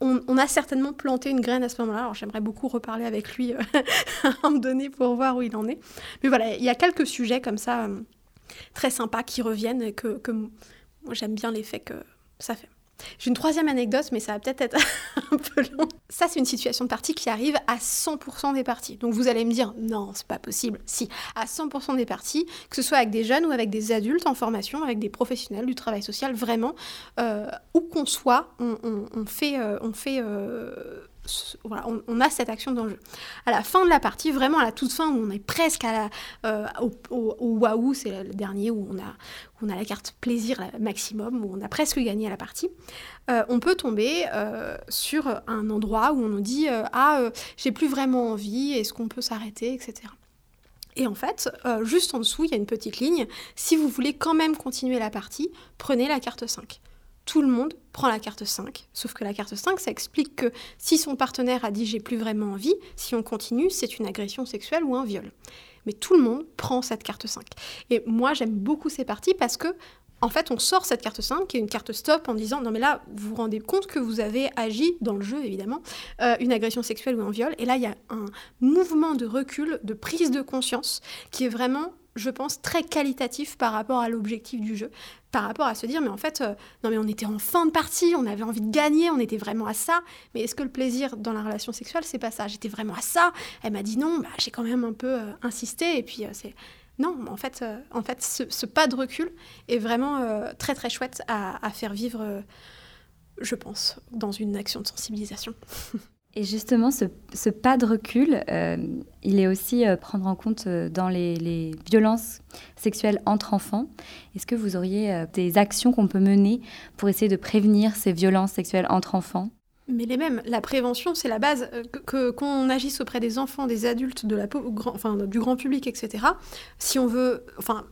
on, a certainement planté une graine à ce moment-là. Alors j'aimerais beaucoup reparler avec lui <laughs> à un moment donné pour voir où il en est. Mais voilà, il y a quelques sujets comme ça très sympas qui reviennent et que, que j'aime bien l'effet que ça fait. J'ai une troisième anecdote, mais ça va peut-être être <laughs> un peu long. Ça, c'est une situation de partie qui arrive à 100% des parties. Donc vous allez me dire, non, c'est pas possible. Si, à 100% des parties, que ce soit avec des jeunes ou avec des adultes en formation, avec des professionnels du travail social, vraiment, euh, où qu'on soit, on, fait, on fait euh, on, a cette action dans le jeu. À la fin de la partie, vraiment à la toute fin, où on est presque à la, euh, au, waouh, c'est le dernier où on a, on a la carte plaisir maximum, où on a presque gagné à la partie, euh, on peut tomber euh, sur un endroit où on nous dit Ah, j'ai plus vraiment envie, est-ce qu'on peut s'arrêter, etc. Et en fait, juste en dessous, il y a une petite ligne. Si vous voulez quand même continuer la partie, prenez la carte 5 tout le monde prend la carte 5. Sauf que la carte 5, ça explique que si son partenaire a dit j'ai plus vraiment envie, si on continue, c'est une agression sexuelle ou un viol. Mais tout le monde prend cette carte 5. Et moi, j'aime beaucoup ces parties parce que, en fait, on sort cette carte 5, qui est une carte stop, en disant non, mais là, vous vous rendez compte que vous avez agi, dans le jeu évidemment, euh, une agression sexuelle ou un viol. Et là, il y a un mouvement de recul, de prise de conscience, qui est vraiment je pense, très qualitatif par rapport à l'objectif du jeu, par rapport à se dire, mais en fait, euh, non mais on était en fin de partie, on avait envie de gagner, on était vraiment à ça, mais est-ce que le plaisir dans la relation sexuelle, c'est pas ça? J'étais vraiment à ça, elle m'a dit non, bah, j'ai quand même un peu euh, insisté, et puis euh, c'est... Non, en fait, en fait ce, pas de recul est vraiment très très chouette à, à faire vivre, je pense, dans une action de sensibilisation. <laughs> Et justement, ce, pas de recul, euh, il est aussi euh, prendre en compte euh, dans les, les, violences sexuelles entre enfants. Est-ce que vous auriez des actions qu'on peut mener pour essayer de prévenir ces violences sexuelles entre enfants? Mais les mêmes. La prévention, c'est la base. Euh, que qu'on agisse auprès des enfants, des adultes, de la, enfin, du grand public, etc. Si on veut enfin,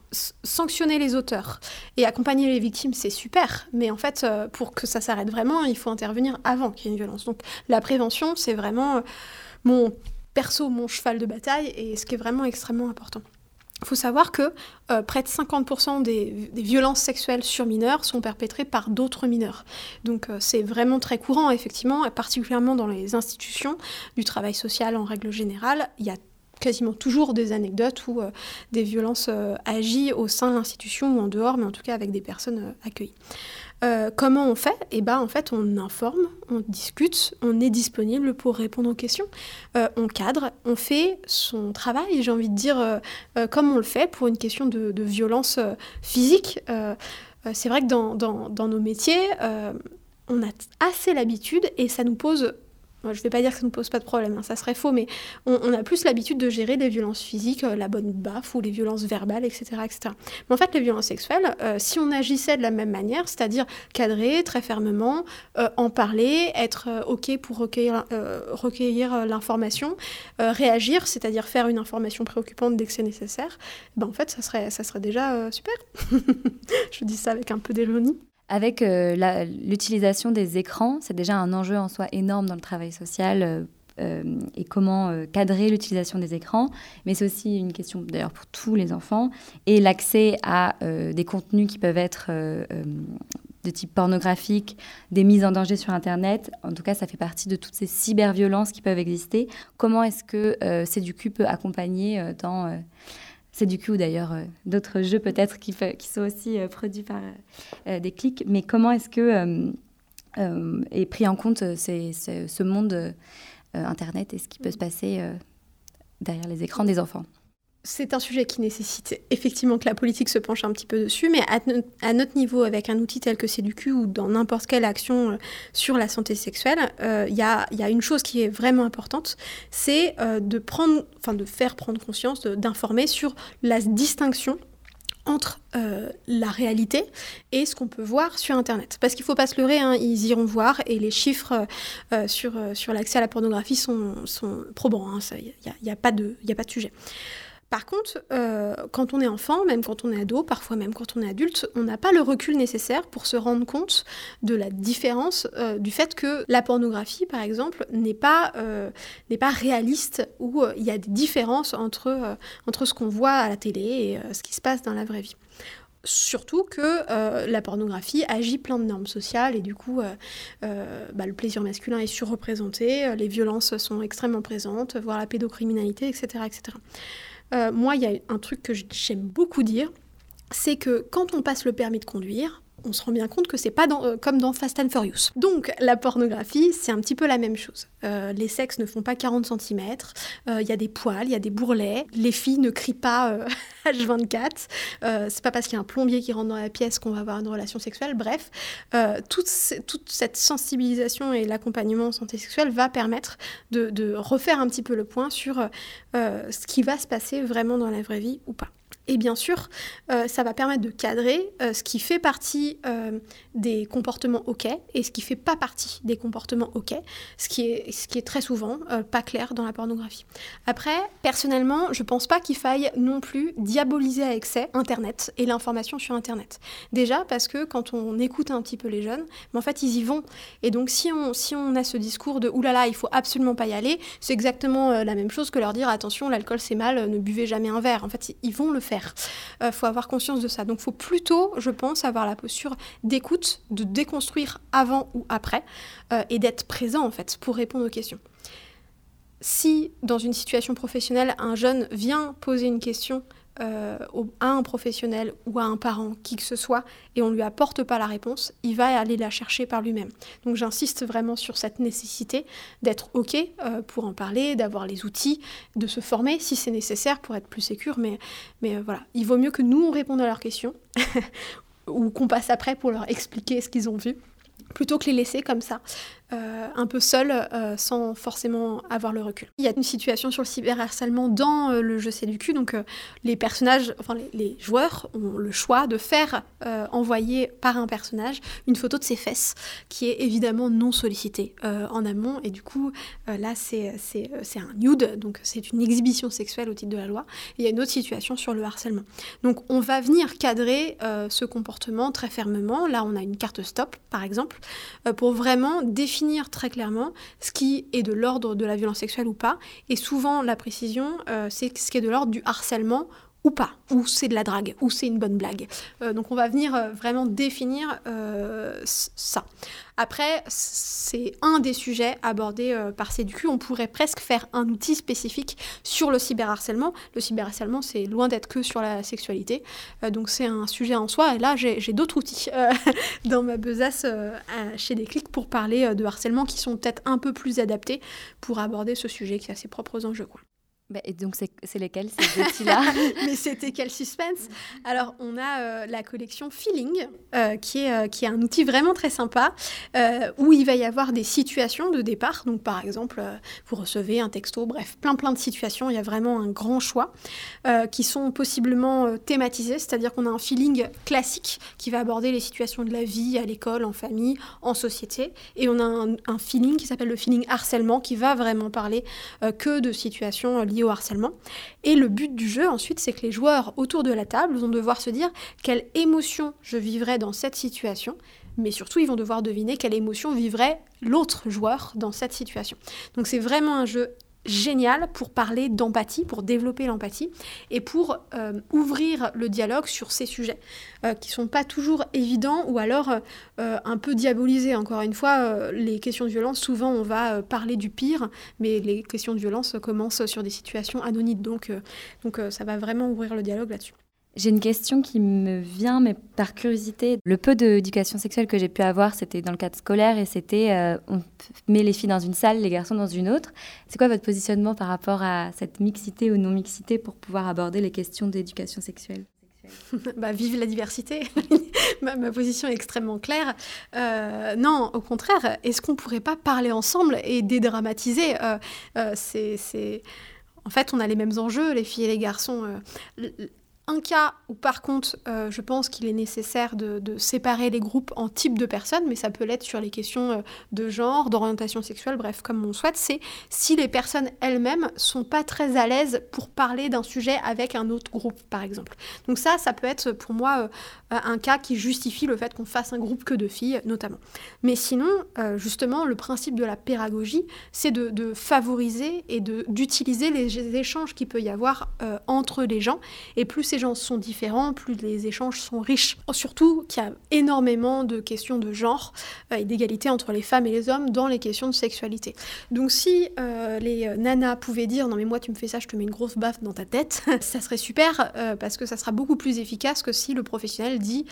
sanctionner les auteurs et accompagner les victimes, c'est super. Mais en fait, euh, pour que ça s'arrête vraiment, il faut intervenir avant qu'il y ait une violence. Donc la prévention, c'est vraiment euh, mon perso, mon cheval de bataille, et ce qui est vraiment extrêmement important. Il faut savoir que euh, près de 50% des, violences sexuelles sur mineurs sont perpétrées par d'autres mineurs. Donc euh, c'est vraiment très courant, effectivement, et particulièrement dans les institutions du travail social en règle générale. Il y a quasiment toujours des anecdotes où euh, des violences agissent au sein de l'institution ou en dehors, mais en tout cas avec des personnes accueillies. Euh, comment on fait? Eh bien, en fait, on informe, on discute, on est disponible pour répondre aux questions. Euh, on cadre, on fait son travail, j'ai envie de dire, euh, comme on le fait pour une question de, violence physique. c'est vrai que dans nos métiers, on a assez l'habitude et ça nous pose je ne vais pas dire que ça ne pose pas de problème, hein, ça serait faux, mais on, a plus l'habitude de gérer des violences physiques, euh, la bonne baffe ou les violences verbales, etc. etc. Mais en fait, les violences sexuelles, euh, si on agissait de la même manière, c'est-à-dire cadrer très fermement, euh, en parler, être OK pour recueillir, l'information, réagir, c'est-à-dire faire une information préoccupante dès que c'est nécessaire, ben en fait, ça serait, ça serait déjà super. <laughs> je dis ça avec un peu d'ironie. Avec euh, l'utilisation des écrans, c'est déjà un enjeu en soi énorme dans le travail social euh, euh, et comment cadrer l'utilisation des écrans, mais c'est aussi une question d'ailleurs pour tous les enfants et l'accès à des contenus qui peuvent être de type pornographique, des mises en danger sur Internet. En tout cas, ça fait partie de toutes ces cyberviolences qui peuvent exister. Comment est-ce que CEDUCU peut accompagner dans c'est du coup d'ailleurs euh, d'autres jeux peut-être qui, qui, sont aussi euh, produits par euh, des clics. Mais comment est-ce que est pris en compte ce monde Internet et ce qui peut se passer derrière les écrans des enfants? C'est un sujet qui nécessite effectivement que la politique se penche un petit peu dessus, mais à, notre niveau, avec un outil tel que cul ou dans n'importe quelle action euh, sur la santé sexuelle, il euh, y, a, une chose qui est vraiment importante, c'est euh, de de faire prendre conscience, d'informer sur la distinction entre la réalité et ce qu'on peut voir sur Internet. Parce qu'il ne faut pas se leurrer, hein, ils iront voir et les chiffres sur, l'accès à la pornographie sont, probants. Il hein, n'y pas de, a pas de sujet. Par contre, euh, quand on est enfant, même quand on est ado, parfois même quand on est adulte, on n'a pas le recul nécessaire pour se rendre compte de la différence euh, du fait que la pornographie, par exemple, n'est pas, euh, réaliste, ou il y a des différences entre, entre ce qu'on voit à la télé et ce qui se passe dans la vraie vie. Surtout que la pornographie agit plein de normes sociales et du coup, bah, le plaisir masculin est surreprésenté, les violences sont extrêmement présentes, voire la pédocriminalité, etc. etc. Euh, moi, il y a un truc que j'aime beaucoup dire, c'est que quand on passe le permis de conduire, on se rend bien compte que c'est pas euh, comme dans Fast and Furious. Donc la pornographie, c'est un petit peu la même chose. Euh, les sexes ne font pas 40 cm, il y a des poils, il y a des bourrelets, les filles ne crient pas <laughs> H24, c'est pas parce qu'il y a un plombier qui rentre dans la pièce qu'on va avoir une relation sexuelle, bref, toute, cette sensibilisation et l'accompagnement en santé sexuelle va permettre de, refaire un petit peu le point sur ce qui va se passer vraiment dans la vraie vie ou pas. Et bien sûr, euh, ça va permettre de cadrer euh, ce qui fait partie euh, des comportements OK et ce qui fait pas partie des comportements OK, ce qui est, très souvent pas clair dans la pornographie. Après, personnellement, je pense pas qu'il faille non plus diaboliser à excès Internet et l'information sur Internet. Déjà parce que quand on écoute un petit peu les jeunes, en fait ils y vont. Et donc si on, si on a ce discours de oulala, il faut absolument pas y aller, c'est exactement la même chose que leur dire attention, l'alcool c'est mal, ne buvez jamais un verre. En fait, ils vont le faire. Il euh, faut avoir conscience de ça. Donc, il faut plutôt, je pense, avoir la posture d'écoute, de déconstruire avant ou après, euh, et d'être présent, en fait, pour répondre aux questions. Si, dans une situation professionnelle, un jeune vient poser une question euh, à un professionnel ou à un parent, qui que ce soit, et on ne lui apporte pas la réponse, il va aller la chercher par lui-même. Donc j'insiste vraiment sur cette nécessité d'être OK euh, pour en parler, d'avoir les outils, de se former si c'est nécessaire pour être plus sécure. Mais, mais euh, voilà, il vaut mieux que nous, on réponde à leurs questions <laughs> ou qu'on passe après pour leur expliquer ce qu'ils ont vu plutôt que les laisser comme ça. Euh, un peu seul euh, sans forcément avoir le recul. Il y a une situation sur le cyberharcèlement dans euh, le jeu C'est du cul, donc les personnages, enfin les, joueurs ont le choix de faire envoyer par un personnage une photo de ses fesses qui est évidemment non sollicitée en amont et du coup là c'est un nude, donc c'est une exhibition sexuelle au titre de la loi. il y a une autre situation sur le harcèlement. Donc on va venir cadrer ce comportement très fermement. Là on a une carte stop par exemple pour vraiment définir très clairement ce qui est de l'ordre de la violence sexuelle ou pas. Et souvent, la précision, euh, c'est ce qui est de l'ordre du harcèlement ou pas, ou c'est de la drague, ou c'est une bonne blague. Euh, donc on va venir euh, vraiment définir ça. Après, c'est un des sujets abordés euh, par CDQ. On pourrait presque faire un outil spécifique sur le cyberharcèlement. Le cyberharcèlement, c'est loin d'être que sur la sexualité. Euh, donc c'est un sujet en soi. Et là, j'ai d'autres outils euh, <laughs> dans ma besace chez Déclic pour parler de harcèlement qui sont peut-être un peu plus adaptés pour aborder ce sujet qui a ses propres enjeux. Bah, et donc, c'est lesquels ces outils-là <laughs> Mais c'était quel suspense Alors, on a euh, la collection Feeling, euh, qui, est, euh, qui est un outil vraiment très sympa, où il va y avoir des situations de départ. Donc, par exemple, vous recevez un texto, bref, plein plein de situations. Il y a vraiment un grand choix qui sont possiblement thématisées, c'est-à-dire qu'on a un feeling classique qui va aborder les situations de la vie à l'école, en famille, en société. Et on a un, un feeling qui s'appelle le feeling harcèlement, qui va vraiment parler que de situations liées harcèlement. Et le but du jeu, ensuite, c'est que les joueurs autour de la table vont devoir se dire quelle émotion je vivrais dans cette situation, mais surtout, ils vont devoir deviner quelle émotion vivrait l'autre joueur dans cette situation. Donc c'est vraiment un jeu génial pour parler d'empathie, pour développer l'empathie et pour euh, ouvrir le dialogue sur ces sujets euh, qui sont pas toujours évidents ou alors euh, un peu diabolisés. Encore une fois, les questions de violence, souvent on va parler du pire, mais les questions de violence commencent sur des situations anonymes, donc, donc ça va vraiment ouvrir le dialogue là-dessus. J'ai une question qui me vient, mais par curiosité. Le peu d'éducation sexuelle que j'ai pu avoir, c'était dans le cadre scolaire et c'était euh, on met les filles dans une salle, les garçons dans une autre. C'est quoi votre positionnement par rapport à cette mixité ou non-mixité pour pouvoir aborder les questions d'éducation sexuelle? <laughs> Bah, vive la diversité. <laughs> ma, position est extrêmement claire. Euh, non, au contraire, est-ce qu'on pourrait pas parler ensemble et dédramatiser euh, c'est, En fait, on a les mêmes enjeux, les filles et les garçons un cas où par contre euh, je pense qu'il est nécessaire de, séparer les groupes en types de personnes, mais ça peut l'être sur les questions euh, de genre, d'orientation sexuelle, bref, comme on souhaite, c'est si les personnes elles-mêmes sont pas très à l'aise pour parler d'un sujet avec un autre groupe, par exemple. Donc ça, ça peut être pour moi euh, un cas qui justifie le fait qu'on fasse un groupe que de filles, notamment. Mais sinon, justement, le principe de la pédagogie, c'est de, de, favoriser et d'utiliser les échanges qu'il peut y avoir entre les gens, et plus c'est gens sont différents, plus les échanges sont riches. Surtout qu'il y a énormément de questions de genre euh, et d'égalité entre les femmes et les hommes dans les questions de sexualité. Donc si euh, les euh, nanas pouvaient dire non mais moi tu me fais ça, je te mets une grosse baffe dans ta tête, <laughs> ça serait super parce que ça sera beaucoup plus efficace que si le professionnel dit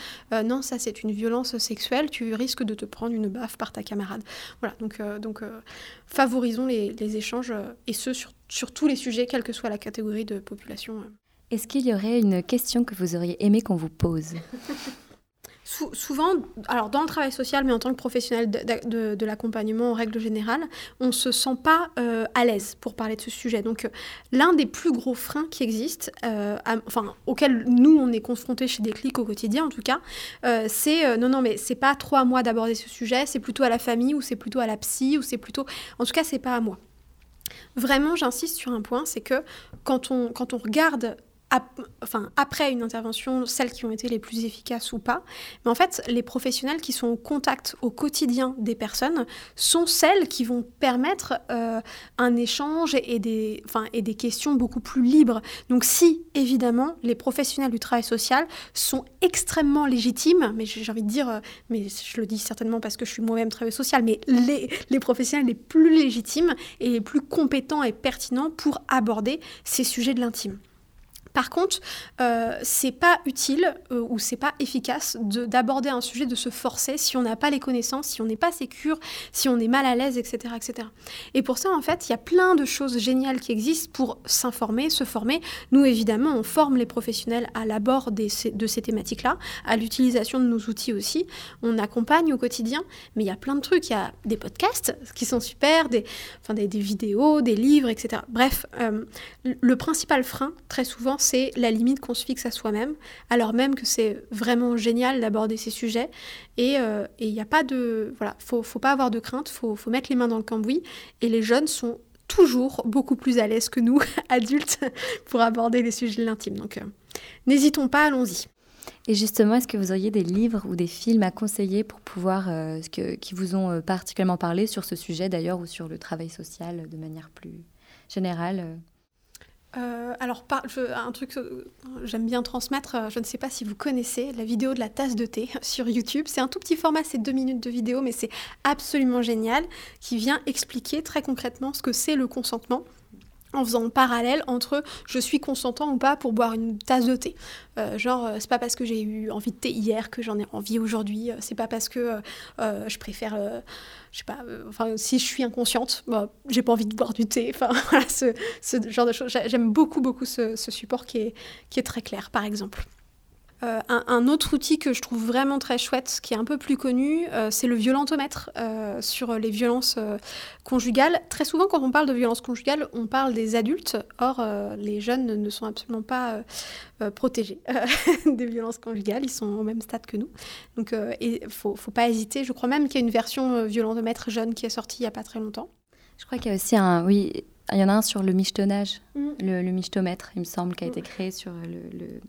non ça c'est une violence sexuelle, tu risques de te prendre une baffe par ta camarade. Voilà donc donc favorisons les, échanges et ce sur, sur tous les sujets, quelle que soit la catégorie de population. Est-ce qu'il y aurait une question que vous auriez aimé qu'on vous pose? <laughs> Souvent, alors dans le travail social, mais en tant que professionnel de, l'accompagnement en règle générale, on ne se sent pas euh, à l'aise pour parler de ce sujet. Donc, euh, l'un des plus gros freins qui existent, euh, enfin, auxquels nous, on est confrontés chez Déclic au quotidien, en tout cas, c'est non, non, mais c'est pas trop à moi d'aborder ce sujet, c'est plutôt à la famille, ou c'est plutôt à la psy, ou c'est plutôt. En tout cas, c'est pas à moi. Vraiment, j'insiste sur un point, c'est que quand on, quand on regarde enfin, après une intervention, celles qui ont été les plus efficaces ou pas. Mais en fait, les professionnels qui sont au contact au quotidien des personnes sont celles qui vont permettre euh, un échange et des, questions beaucoup plus libres. Donc si, évidemment, les professionnels du travail social sont extrêmement légitimes, mais j'ai envie de dire, euh, mais je le dis certainement parce que je suis moi-même travail social, mais les professionnels les plus légitimes et les plus compétents et pertinents pour aborder ces sujets de l'intime. Par contre, euh, c'est pas utile euh, ou c'est pas efficace d'aborder un sujet, de se forcer si on n'a pas les connaissances, si on n'est pas sécure, si on est mal à l'aise, etc., etc. Et pour ça, en fait, il y a plein de choses géniales qui existent pour s'informer, se former. Nous, évidemment, on forme les professionnels à l'abord de ces thématiques-là, à l'utilisation de nos outils aussi. On accompagne au quotidien, mais il y a plein de trucs. Il y a des podcasts qui sont super, des, enfin, des, vidéos, des livres, etc. Bref, euh, le principal frein, très souvent, c'est la limite qu'on se fixe à soi-même, alors même que c'est vraiment génial d'aborder ces sujets. Et euh, il n'y a pas de... Voilà, faut, faut pas avoir de crainte, faut, faut mettre les mains dans le cambouis. Et les jeunes sont toujours beaucoup plus à l'aise que nous, <laughs> adultes, pour aborder les sujets de l'intime. Donc, euh, n'hésitons pas, allons-y. Et justement, est-ce que vous auriez des livres ou des films à conseiller pour pouvoir, euh, que, qui vous ont particulièrement parlé sur ce sujet d'ailleurs, ou sur le travail social de manière plus générale euh, alors, un truc que euh, j'aime bien transmettre, euh, je ne sais pas si vous connaissez la vidéo de la tasse de thé <laughs> sur YouTube. C'est un tout petit format, c'est deux minutes de vidéo, mais c'est absolument génial, qui vient expliquer très concrètement ce que c'est le consentement en faisant le parallèle entre je suis consentant ou pas pour boire une tasse de thé. genre, c'est pas parce que j'ai eu envie de thé hier que j'en ai envie aujourd'hui. C'est pas parce que je préfère je sais pas, euh, enfin, si je suis inconsciente, bah, j'ai pas envie de boire du thé. <laughs> Enfin, voilà, ce, ce genre de choses. J'aime beaucoup, beaucoup ce, ce, support qui est, qui est très clair, par exemple. Euh, un, autre outil que je trouve vraiment très chouette, qui est un peu plus connu, euh, c'est le violentomètre euh, sur les violences conjugales. Très souvent, quand on parle de violences conjugales, on parle des adultes. Or, les jeunes ne sont absolument pas protégés <laughs> des violences conjugales. Ils sont au même stade que nous. Donc, il ne faut, faut, pas hésiter. Je crois même qu'il y a une version violentomètre jeune qui est sortie il n'y a pas très longtemps. Je crois qu'il y a aussi un... Oui, il y en a un sur le michetonnage, mmh. le, le michetomètre, il me semble, qui a été créé sur le le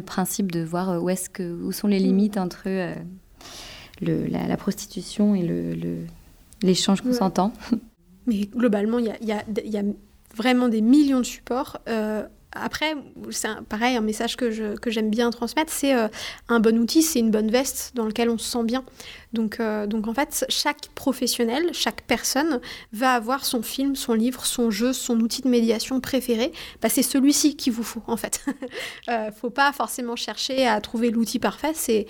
principe de voir euh, où, est-ce que, où sont les limites entre euh, le, la, prostitution et l'échange le, consentant. <laughs> Mais globalement, il y a, y a, vraiment des millions de supports. Euh, après, c'est pareil, un message que, j'aime bien transmettre, c'est euh, un bon outil, c'est une bonne veste dans laquelle on se sent bien. Donc, euh, donc en fait, chaque professionnel, chaque personne va avoir son film, son livre, son jeu, son outil de médiation préféré. Bah, c'est celui-ci qu'il vous faut, en fait. <laughs> euh, faut pas forcément chercher à trouver l'outil parfait. C'est,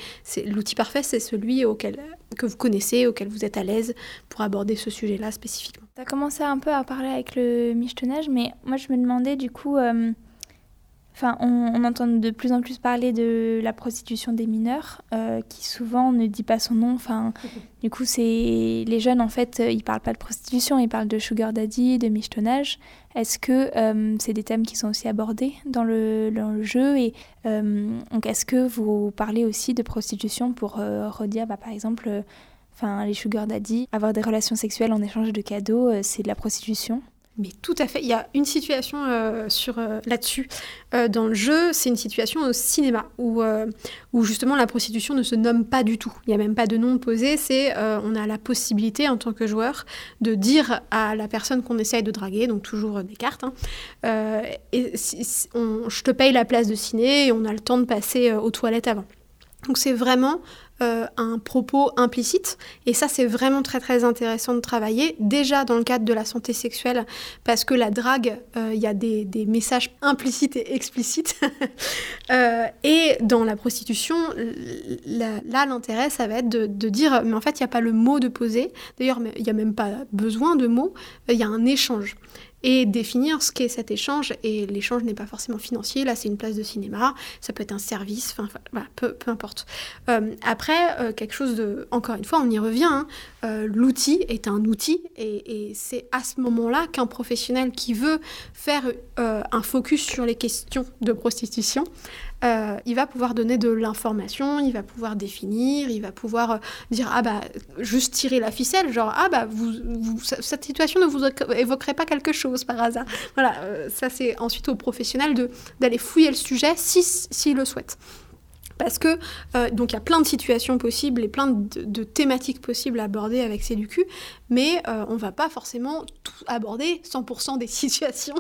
l'outil parfait, c'est celui auquel, que vous connaissez, auquel vous êtes à l'aise pour aborder ce sujet-là spécifiquement. Tu as commencé un peu à parler avec le michetonnage, mais moi je me demandais du coup... Euh, Enfin, on, entend de plus en plus parler de la prostitution des mineurs, euh, qui souvent ne dit pas son nom. Enfin, <laughs> du coup, c'est les jeunes en fait, euh, ils parlent pas de prostitution, ils parlent de sugar daddy, de michetonnage. Est-ce que euh, c'est des thèmes qui sont aussi abordés dans le, le jeu Et donc, est-ce que vous parlez aussi de prostitution pour redire, bah, par exemple, enfin, les sugar daddy, avoir des relations sexuelles en échange de cadeaux, c'est de la prostitution? Mais tout à fait. Il y a une situation euh, euh, là-dessus euh, dans le jeu. C'est une situation au cinéma où, où justement la prostitution ne se nomme pas du tout. Il n'y a même pas de nom posé. C'est on a la possibilité en tant que joueur de dire à la personne qu'on essaye de draguer, donc toujours des cartes, hein, je te paye la place de ciné et on a le temps de passer aux toilettes avant. Donc c'est vraiment euh, un propos implicite. Et ça, c'est vraiment très très intéressant de travailler, déjà dans le cadre de la santé sexuelle, parce que la drague, euh, il y a des, messages implicites et explicites. <laughs> Euh, et dans la prostitution, là, l'intérêt, ça va être de, de, dire, mais en fait, il n'y a pas le mot de poser. D'ailleurs, il n'y a même pas besoin de mots, il y a un échange et définir ce qu'est cet échange. Et l'échange n'est pas forcément financier, là c'est une place de cinéma, ça peut être un service, enfin peu, importe. Euh, après, euh, quelque chose de... Encore une fois, on y revient, hein, euh, l'outil est un outil et c'est à ce moment-là qu'un professionnel qui veut faire un focus sur les questions de prostitution euh, il va pouvoir donner de l'information, il va pouvoir définir, il va pouvoir euh, dire ah bah juste tirer la ficelle, genre ah bah cette situation ne vous évoquerait pas quelque chose par hasard. Voilà, euh, ça c'est ensuite au professionnel de d'aller fouiller le sujet s'il si, le souhaite. Parce que, euh, donc il y a plein de situations possibles et plein de, thématiques possibles à aborder avec Séducu, mais euh, on ne va pas forcément tout aborder 100% des <laughs> situations,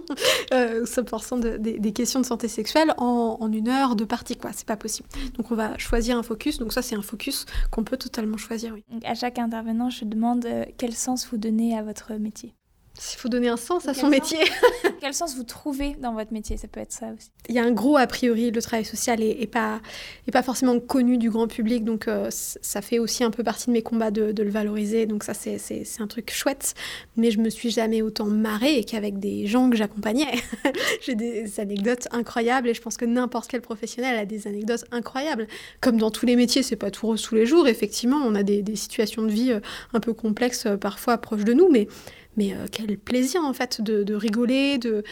100% euh, des questions de santé sexuelle en, une heure de partie, quoi. C'est pas possible. Donc on va choisir un focus, donc ça c'est un focus qu'on peut totalement choisir, oui. à chaque intervenant, je demande quel sens vous donnez à votre métier il faut donner un sens à son métier. <laughs> Quel sens vous trouvez dans votre métier? Ça peut être ça aussi. Il y a un gros a priori, le travail social est, pas, est pas forcément connu du grand public, donc euh, ça fait aussi un peu partie de mes combats de, le valoriser, donc ça c'est un truc chouette, mais je me suis jamais autant marrée qu'avec des gens que j'accompagnais. <laughs> J'ai des anecdotes incroyables et je pense que n'importe quel professionnel a des anecdotes incroyables. Comme dans tous les métiers, c'est pas tout rose tous les jours, effectivement, on a des, des situations de vie euh, un peu complexes euh, parfois proches de nous, mais mais euh, quel plaisir en fait de, rigoler, de...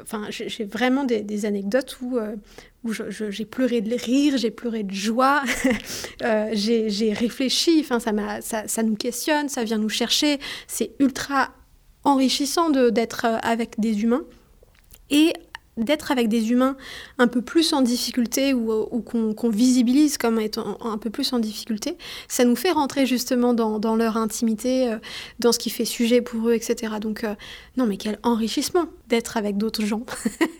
Enfin, j'ai vraiment des, anecdotes où, euh, où j'ai pleuré de rire, j'ai pleuré de joie, <laughs> euh, j'ai réfléchi, enfin, ça, ça, ça nous questionne, ça vient nous chercher, c'est ultra enrichissant d'être avec des humains. Et d'être avec des humains un peu plus en difficulté ou, qu'on visibilise comme étant un peu plus en difficulté, ça nous fait rentrer justement dans, leur intimité, euh, dans ce qui fait sujet pour eux, etc. Donc, euh, non, mais quel enrichissement d'être avec d'autres gens.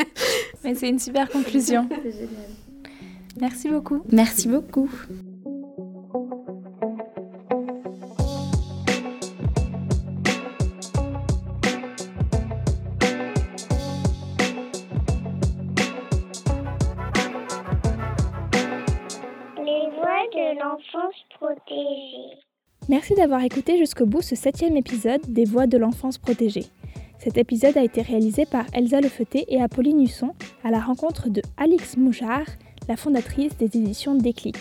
<laughs> mais c'est une super conclusion. Merci beaucoup. Merci beaucoup. Merci d'avoir écouté jusqu'au bout ce septième épisode des Voix de l'enfance protégée. Cet épisode a été réalisé par Elsa Lefeuté et Apolline Husson à la rencontre de Alix Mouchard, la fondatrice des éditions Déclic.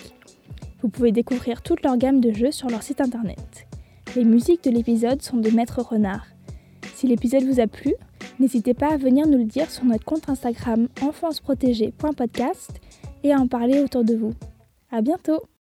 Vous pouvez découvrir toute leur gamme de jeux sur leur site internet. Les musiques de l'épisode sont de Maître Renard. Si l'épisode vous a plu, n'hésitez pas à venir nous le dire sur notre compte Instagram enfanceprotégée.podcast et à en parler autour de vous. À bientôt!